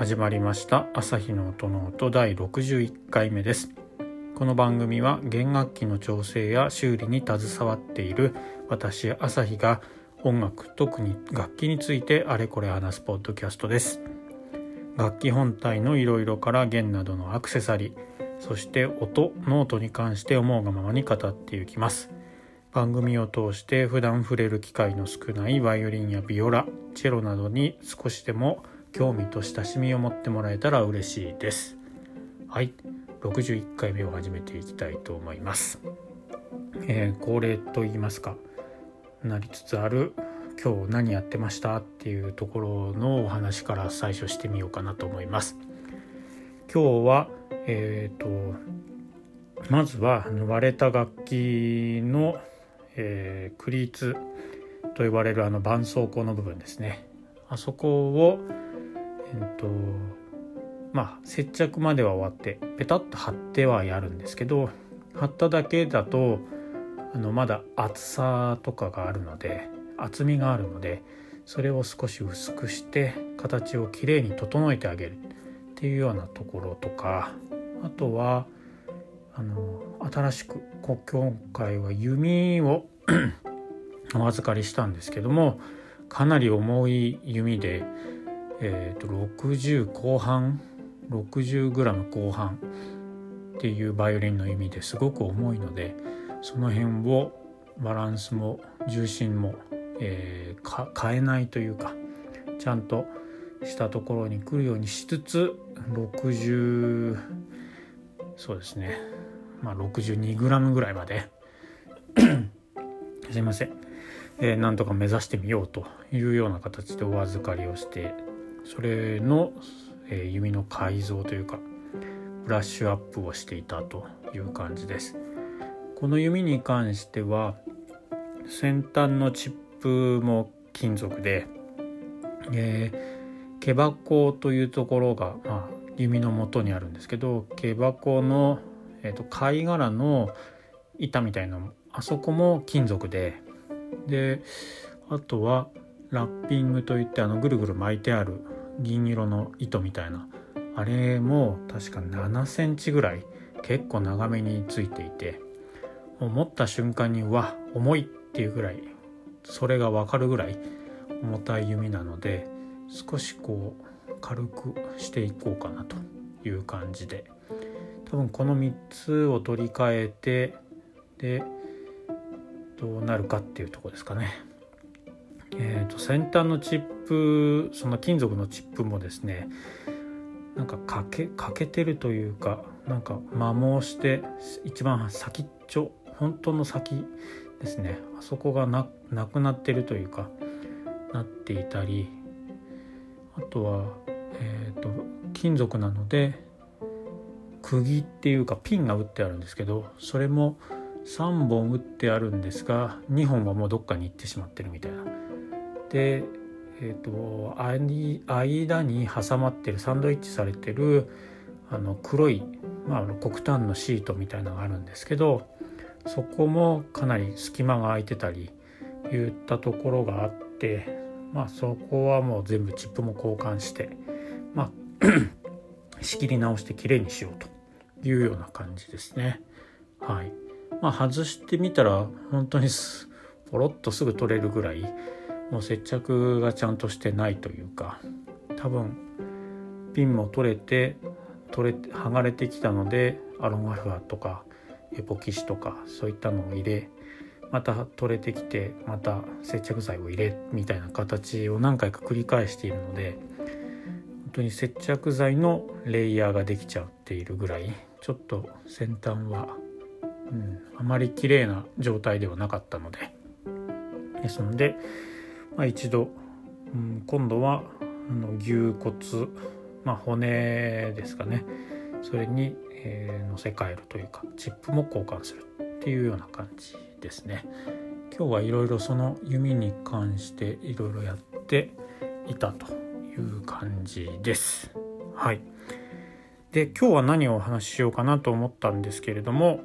始まりました。朝日の音の音。第61回目です。この番組は弦楽器の調整や修理に携わっている私朝日が音楽特に楽器についてあれこれ話すポッドキャストです。楽器本体のいろいろから弦などのアクセサリーそして音ノートに関して思うがままに語っていきます。番組を通して普段触れる機会の少ないバイオリンやビオラチェロなどに少しでも興味と親しみを持ってもらえたら嬉しいです。はい。61回目を始めていきたいと思います、えー、恒例と言いますか。なりつつある。今日何やってましたっていうところのお話から最初してみようかなと思います。今日はえっ、ー、とまずは割れた楽器の、えー、クリーツと呼ばれるあの絆創膏の部分ですね。あそこをえっとまあ接着までは終わってペタッと貼ってはやるんですけど貼っただけだとあのまだ厚さとかがあるので厚みがあるのでそれを少し薄くして形をきれいに整えてあげるっていうようなところとかあとはあの新しく今回は弓を お預かりしたんですけどもかなり重い弓でえーと、60後半 60g 後半っていうバイオリンの意味ですごく重いのでその辺をバランスも重心も、えー、変えないというかちゃんとしたところに来るようにしつつ60そうですね。まあ 62g ぐらいまで。すいません、えー、なんとか目指してみようというような形でお預かりをしてそれの、え、弓の改造というかブラッシュアップをしていたという感じです。この弓に関しては先端のチップも金属で、えー、毛箱というところが、まあ、弓の元にあるんですけど毛箱の、えーと、貝殻の板みたいなあそこも金属でであとはラッピングといってあのぐるぐる巻いてある銀色の糸みたいなあれも確か7センチぐらい結構長めについていて持った瞬間にわ重いっていうぐらいそれが分かるぐらい重たい弓なので少しこう軽くしていこうかなという感じで多分この3つを取り替えてでどうなるかっていうとこですかね。えーと、先端のチップその金属のチップもですねなんか欠け欠けてるというかなんか摩耗して一番先っちょ本当の先ですね。あそこがなくなってるというかなっていたりあとは、えーと金属なので釘っていうかピンが打ってあるんですけどそれも3本打ってあるんですが2本はもうどっかに行ってしまってるみたいな。で、えーと、間に挟まってるサンドイッチされてるあの黒い、まあ、黒炭のシートみたいなのがあるんですけどそこもかなり隙間が空いてたりいったところがあってまあそこはもう全部チップも交換してまあ 仕切り直してきれいにしようというような感じですね。はい。まあ外してみたら本当にポロッとすぐ取れるぐらいもう接着がちゃんとしてないというか多分ピンも取れて取れ剥がれてきたのでアロンアフアとかエポキシとかそういったのを入れまた取れてきてまた接着剤を入れみたいな形を何回か繰り返しているので本当に接着剤のレイヤーができちゃっているぐらいちょっと先端は、うん、あまり綺麗な状態ではなかったので。ですのでまあ、一度、うん、今度はあの牛骨、まあ、骨ですかね。それに、えー、乗せ替えるというかチップも交換するっていうような感じですね。今日はいろいろその弓に関していろいろやっていたという感じです。はい。で今日は何をお話ししようかなと思ったんですけれども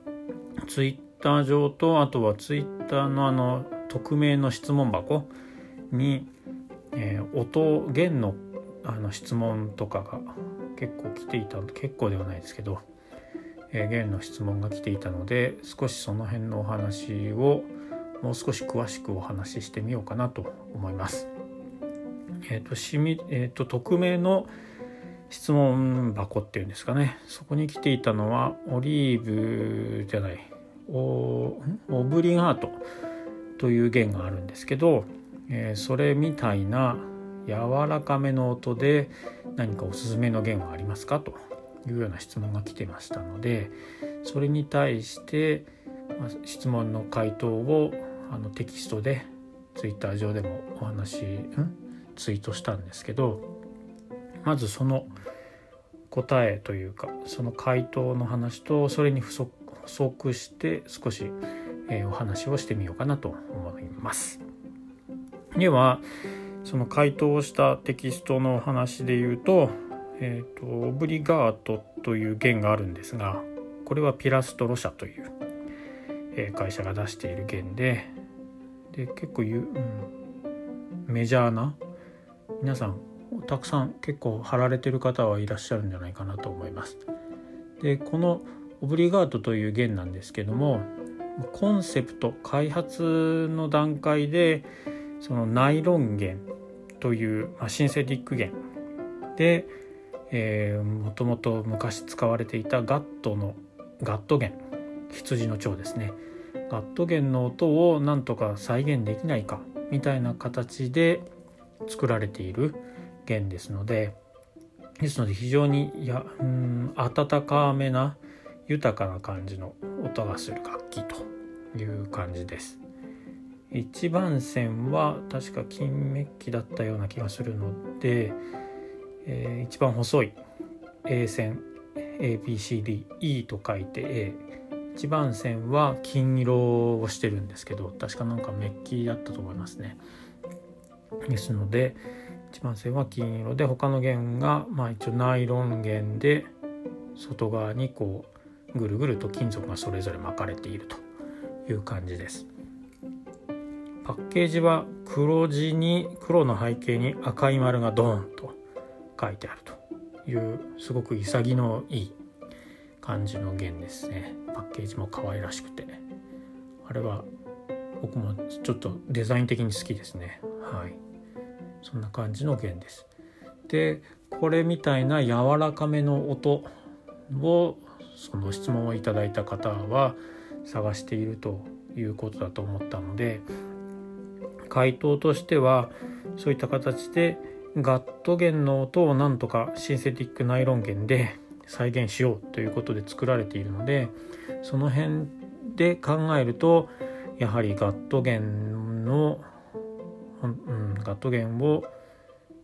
ツイッター上とあとはツイッターのあの匿名の質問箱に、えー、音弦のあの質問とかが結構来ていた結構ではないですけど、えー、弦の質問が来ていたので少しその辺のお話をもう少し詳しくお話ししてみようかなと思います。えっ、ー、としみえ、ー、と匿名の質問箱っていうんですかね。そこに来ていたのはオリーブじゃないオブリガート。という弦があるんですけど、えー、それみたいな柔らかめの音で何かおすすめの弦はありますか？というような質問が来てましたのでそれに対して質問の回答をあのテキストでツイッター上でもお話ん？ツイートしたんですけどまずその答えというかその回答の話とそれに補足して少し、え、お話をしてみようかなと思います。ではその回答をしたテキストのお話で言うと,、えーと、オブリガートという弦があるんですがこれはピラストロ社という、え、会社が出している弦でで結構ゆ、うん、メジャーな皆さんたくさん結構貼られてる方はいらっしゃるんじゃないかなと思います。でこのオブリガートという弦なんですけどもコンセプト開発の段階でそのナイロン弦という、まあ、シンセティック弦で、えー、もともと昔使われていたガットのガット弦羊の腸ですね。ガット弦の音をなんとか再現できないかみたいな形で作られている弦ですのでですので非常にやうん温かめな豊かな感じの音がする楽器という感じです。一番線は確か金メッキだったような気がするので、えー、一番細い A 線 ABCDE と書いて A 一番線は金色をしてるんですけど確かなんかメッキだったと思いますねですので一番線は金色で他の弦がまあ一応ナイロン弦で外側にこうぐるぐると金属がそれぞれ巻かれているという感じです。パッケージは黒地に黒の背景に赤い丸がドーンと書いてあるというすごく潔のいい感じの弦ですね。パッケージも可愛らしくて。あれは僕もちょっとデザイン的に好きですね。はい。そんな感じの弦です。でこれみたいな柔らかめの音をその質問をいただいた方は探しているということだと思ったので回答としてはそういった形でガット弦の音をなんとかシンセティックナイロン弦で再現しようということで作られているのでその辺で考えるとやはりガット弦の、うん、ガット弦を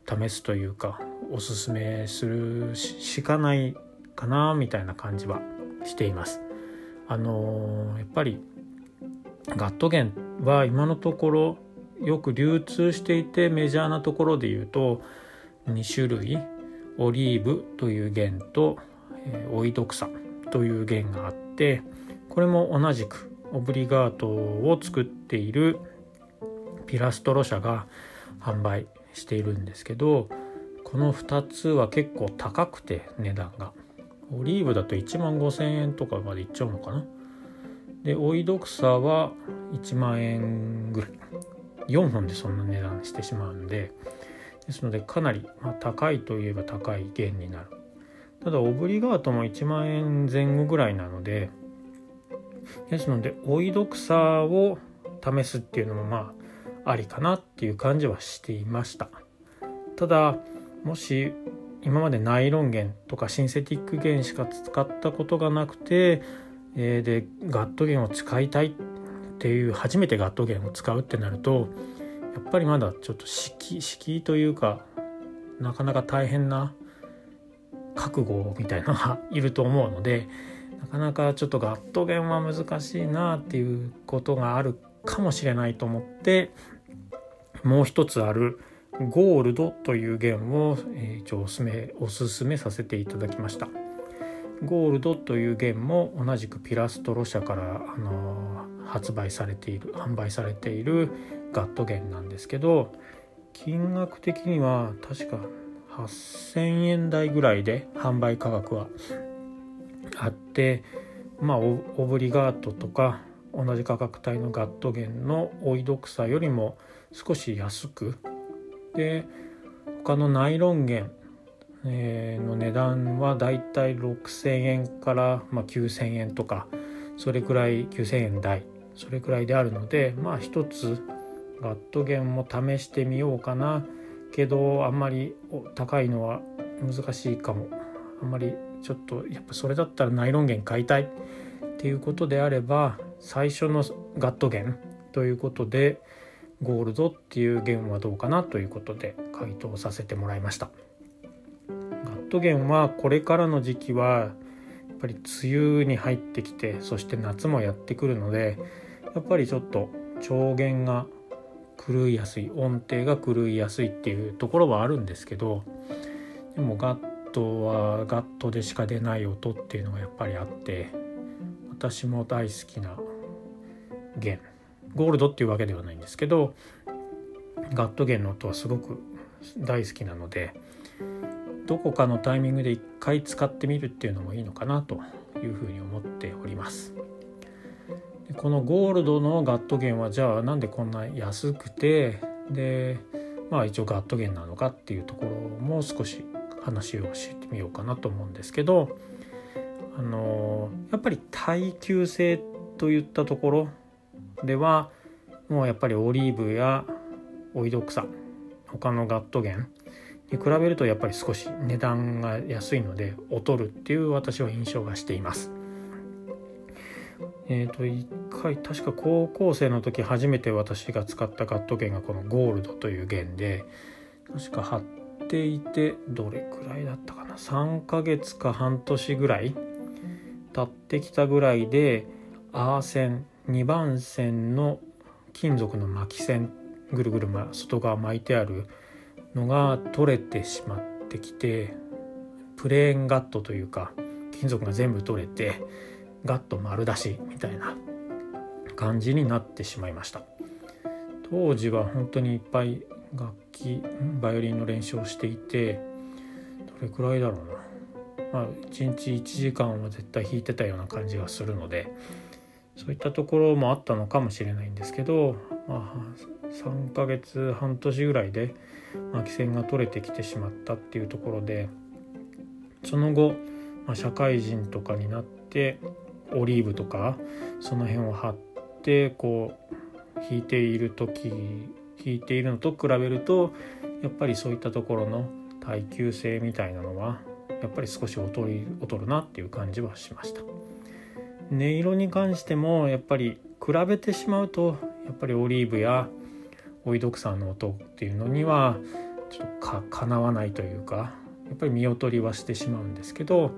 試すというかおすすめするしかないかなみたいな感じはしています。あのー、やっぱりガット弦は今のところよく流通していてメジャーなところで言うと2種類オリーブという弦と、えー、オイドクサという弦があってこれも同じくオブリガートを作っているピラストロ社が販売しているんですけどこの2つは結構高くて値段がオリーブだと1万5,000円とかまでいっちゃうのかな。でオイドクサは1万円ぐらい。4本でそんな値段してしまうんで。ですのでかなり、まあ、高いといえば高い弦になる。ただオブリガートも1万円前後ぐらいなので。ですのでおいどくさを試すっていうのもまあありかなっていう感じはしていました。ただもし今までナイロン弦とかシンセティック弦しか使ったことがなくて、えー、でガット弦を使いたいっていう初めてガット弦を使うってなるとやっぱりまだちょっと敷敷居というかなかなか大変な覚悟みたいなのがいると思うのでなかなかちょっとガット弦は難しいなっていうことがあるかもしれないと思ってもう一つあるゴールドという弦を、一応おすすめおすすめさせていただきました。ゴールドという弦も同じくピラストロ社からあの発売されている販売されているガット弦なんですけど金額的には確か8000円台ぐらいで販売価格はあってまあオブリガートとか同じ価格帯のガットゲンのオイドクサよりも少し安くで他のナイロン弦の値段はだいたい6,000円から、まあ、9,000円とかそれくらい9,000円台それくらいであるのでまあ一つガット弦も試してみようかな。けどあんまり高いのは難しいかも。あんまりちょっとやっぱそれだったらナイロン弦買いたい。っていうことであれば最初のガット弦ということでゴールドっていう弦はどうかなということで回答させてもらいました。ガット弦はこれからの時期はやっぱり梅雨に入ってきてそして夏もやってくるのでやっぱりちょっと調弦が狂いやすい音程が狂いやすいっていうところはあるんですけどでもガットはガットでしか出ない音っていうのがやっぱりあって私も大好きな弦ゴールドっていうわけではないんですけどガット弦の音はすごく大好きなのでどこかのタイミングで一回使ってみるっていうのもいいのかなというふうに思っております。このゴールドのガット弦はじゃあなんでこんな安くてでまあ一応ガット弦なのかっていうところも少し話をしてみようかなと思うんですけどあのやっぱり耐久性といったところではもうやっぱりオリーブやオイド草他のガット弦に比べるとやっぱり少し値段が安いので劣るっていう私は印象がしています。えーと、一回確か高校生の時初めて私が使ったガット弦がこのゴールドという弦で確か貼っていてどれくらいだったかな？3ヶ月か半年ぐらい経ってきたぐらいでアーセン2番線の金属の巻き線ぐるぐる外側巻いてあるのが取れてしまってきてプレーンガットというか金属が全部取れてガット丸出しみたいな感じになってしまいました。当時は本当にいっぱい楽器バイオリンの練習をしていてどれくらいだろうな。まあ1日1時間は絶対弾いてたような感じがするのでそういったところもあったのかもしれないんですけど、まあ、3ヶ月半年ぐらいで巻き線が取れてきてしまったっていうところでその後、まあ、社会人とかになってオリーブとかその辺を貼ってこう弾いている時弾いているのと比べるとやっぱりそういったところの耐久性みたいなのはやっぱり少し劣るなっていう感じはしました。音色に関してもやっぱり比べてしまうとやっぱりオリーブやオイドクサの音っていうのにはちょっとかかなわないというかやっぱり見劣りはしてしまうんですけど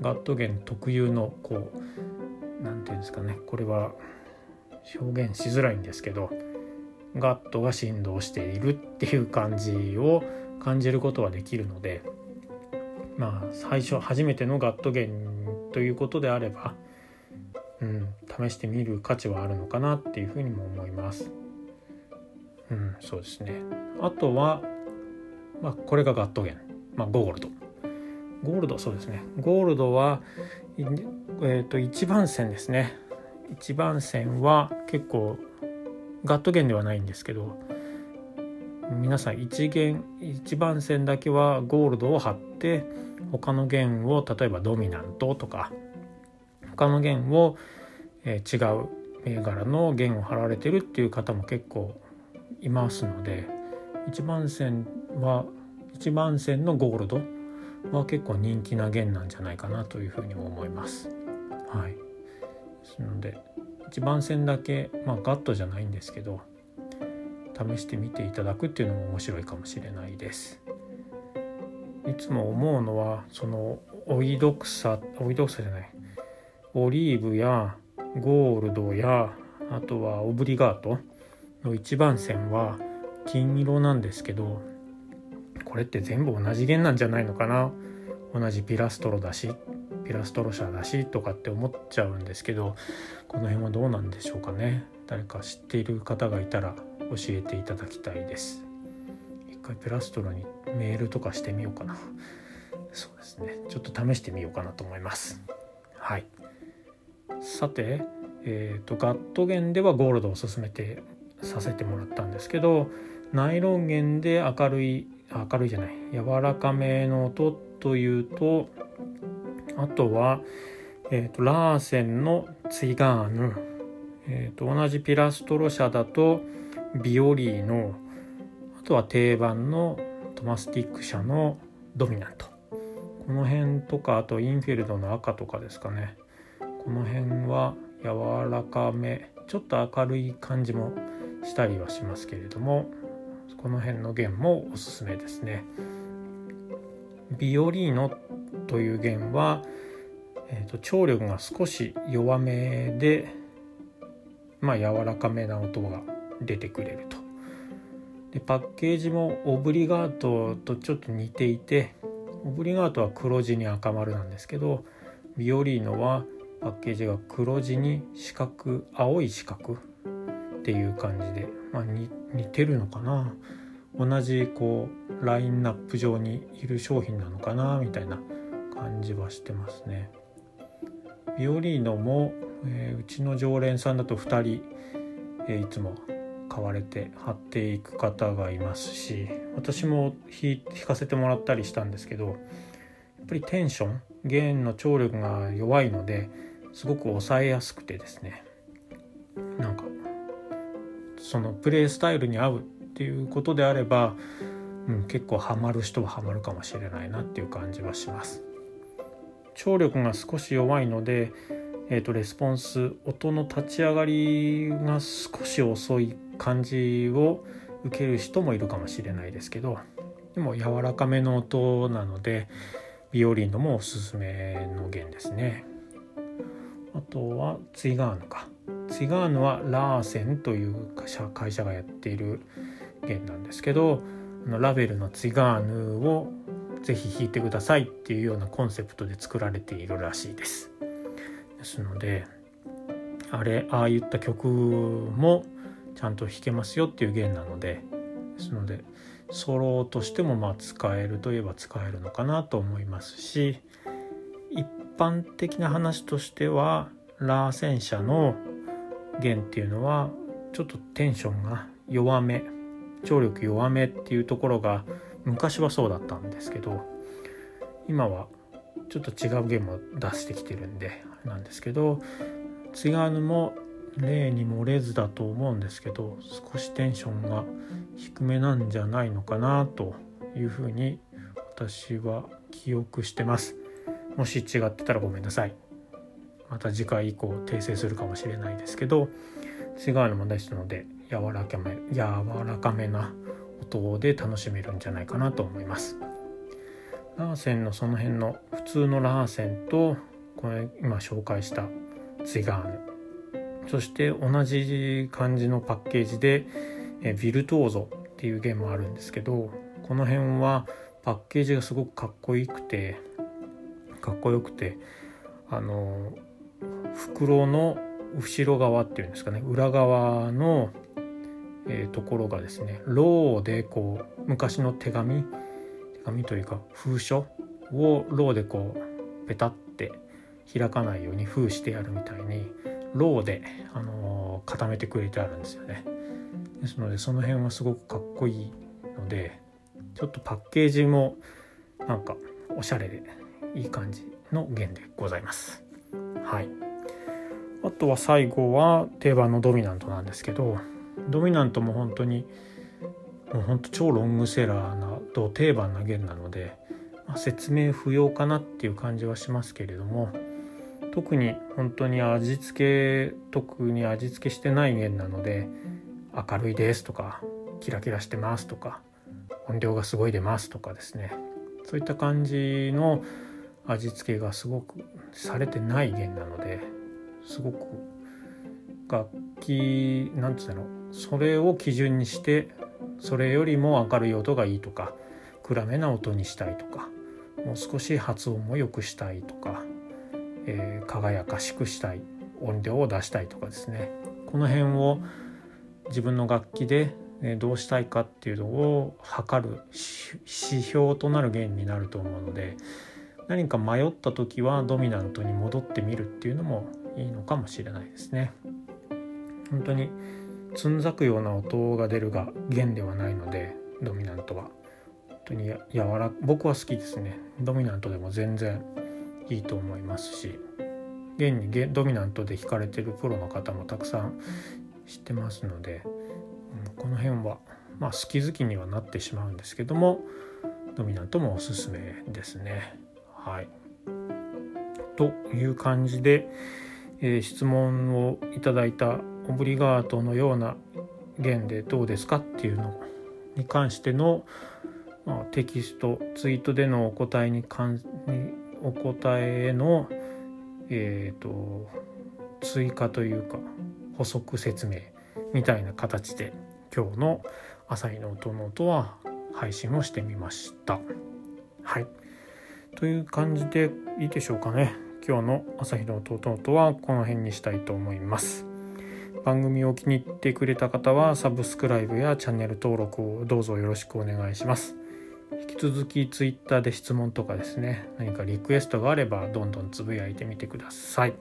ガットゲン特有のこう何て言うんですかねこれは表現しづらいんですけどガットが振動しているっていう感じを感じることはできるのでまあ最初初めてのガットゲンということであれば、うん、試してみる価値はあるのかなっていうふうにも思います。うん、そうですね。あとは、まあ、これがガットゲン、まあ、ゴールド。ゴールドそうですねゴールドは、えーと、1番線ですね1番線は結構ガット弦ではないんですけど皆さん1弦1番線だけはゴールドを貼って他の弦を例えばドミナントとか他の弦を、え、違う銘柄の弦を貼られてるっていう方も結構いますので1番線は1番線のゴールドは結構人気な弦なんじゃないかなというふうに思います。はい、ですので一番線だけ、まあ、ガットじゃないんですけど試してみていただくっていうのも面白いかもしれないです。いつも思うのはそのオイドクサオイドクサじゃないオリーブやゴールドやあとはオブリガートの一番線は金色なんですけどこれって全部同じ弦なんじゃないのかな？同じピラストロだしピラストロ社だしとかって思っちゃうんですけどこの辺はどうなんでしょうかね？誰か知っている方がいたら教えていただきたいです。一回ピラストロにメールとかしてみようかな。そうですね。ちょっと試してみようかなと思います。はい。さてえ、ー、とガット弦ではゴールドを進めてさせてもらったんですけどナイロン弦で明るい明るいじゃない柔らかめの音というとあとは、えーと、ラーセンのツイガーヌ、えーと、同じピラストロ社だとビオリーのあとは定番のトマスティック社のドミナント。この辺とかあとインフィールドの赤とかですかねこの辺は柔らかめちょっと明るい感じもしたりはしますけれどもこの辺の弦もおすすめですね。ビオリーノという弦は、えーと、張力が少し弱めでまあ柔らかめな音が出てくれると。でパッケージもオブリガートとちょっと似ていてオブリガートは黒地に赤丸なんですけどビオリーノはパッケージが黒地に四角青い四角っていう感じで、まあ、似てるのかな同じこうラインナップ上にいる商品なのかなみたいな感じはしてますね。ビオリーノも、えー、うちの常連さんだと2人、えー、いつも買われて貼っていく方がいますし私も弾かせてもらったりしたんですけどやっぱりテンション弦の張力が弱いのですごく抑えやすくてですねなんかそのプレイスタイルに合うっていうことであれば、うん、結構ハマる人はハマるかもしれないなっていう感じはします。聴力が少し弱いので、えーと、レスポンス音の立ち上がりが少し遅い感じを受ける人もいるかもしれないですけどでも柔らかめの音なのでビオリンのもおすすめの弦ですね。あとはツイガーヌか。ツイガーヌはラーセンという会社がやっている弦なんですけどラベルのツイガーヌをぜひ弾いてくださいっていうようなコンセプトで作られているらしいです。ですのであれああいった曲もちゃんと弾けますよっていう弦なのでですのでソロとしてもまあ使えるといえば使えるのかなと思いますし一般的な話としてはラーセン社の弦っていうのはちょっとテンションが弱め張力弱めっていうところが昔はそうだったんですけど今はちょっと違うゲームを出してきてるんでなんですけどツイガーヌも例に漏れずだと思うんですけど少しテンションが低めなんじゃないのかなというふうに私は記憶してます。もし違ってたらごめんなさい。また次回以降訂正するかもしれないですけど違うのもですので柔らかめ柔らかめな音で楽しめるんじゃないかなと思います。ラーセンのその辺の普通のラーセンとこれ今紹介したツイガーヌ。そして同じ感じのパッケージでえビルトーゾっていうゲームもあるんですけどこの辺はパッケージがすごくかっこよくてかっこよくてあの袋の後ろ側っていうんですかね裏側のえー、ところがですねろうでこう昔の手紙手紙というか封書をろうでこうペタって開かないように封してやるみたいにろうで、あのー、固めてくれてあるんですよね。ですのでその辺はすごくかっこいいのでちょっとパッケージもなんかおしゃれでいい感じの弦でございます。はい。あとは最後は定番のドミナントなんですけどドミナントも本当にもう本当超ロングセラーなと定番な弦なので、まあ、説明不要かなっていう感じはしますけれども特に本当に味付け特に味付けしてない弦なので明るいですとかキラキラしてますとか音量がすごい出ますとかですね。そういった感じの味付けがすごくされてない弦なのですごく楽器なんつうのそれを基準にしてそれよりも明るい音がいいとか暗めな音にしたいとかもう少し発音も良くしたいとか、えー、輝かしくしたい音量を出したいとかですね。この辺を自分の楽器でどうしたいかっていうのを測る指標となる弦になると思うので何か迷った時はドミナントに戻ってみるっていうのもいいのかもしれないですね。本当につんざくような音が出るが弦ではないのでドミナントは。本当に柔ら僕は好きですね。ドミナントでも全然いいと思いますし現にドミナントで弾かれてるプロの方もたくさん知ってますので、うん、この辺はまあ好き好きにはなってしまうんですけどもドミナントもおすすめですね。はい、という感じで、えー、質問をいただいたオブリガートのような弦でどうですかっていうのに関しての、まあ、テキストツイートでのお答えに関お答えへのえっ、ー、と追加というか補足説明みたいな形で今日の「朝日の音の音」は配信をしてみました。はいという感じでいいでしょうかね。今日の「朝日の音の音」はこの辺にしたいと思います。番組を気に入ってくれた方はサブスクライブやチャンネル登録をどうぞよろしくお願いします。引き続き Twitter で質問とかですね何かリクエストがあればどんどんつぶやいてみてください。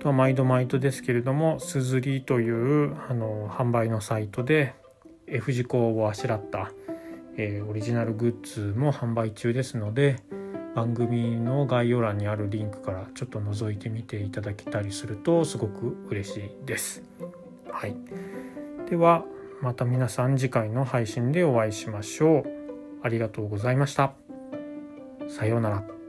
とは毎度毎度ですけれどもすずりというあの販売のサイトで F 字工をあしらった、えー、オリジナルグッズも販売中ですので番組の概要欄にあるリンクからちょっと覗いてみていただけたりするとすごく嬉しいです。はい、ではまた皆さん次回の配信でお会いしましょう。ありがとうございました。さようなら。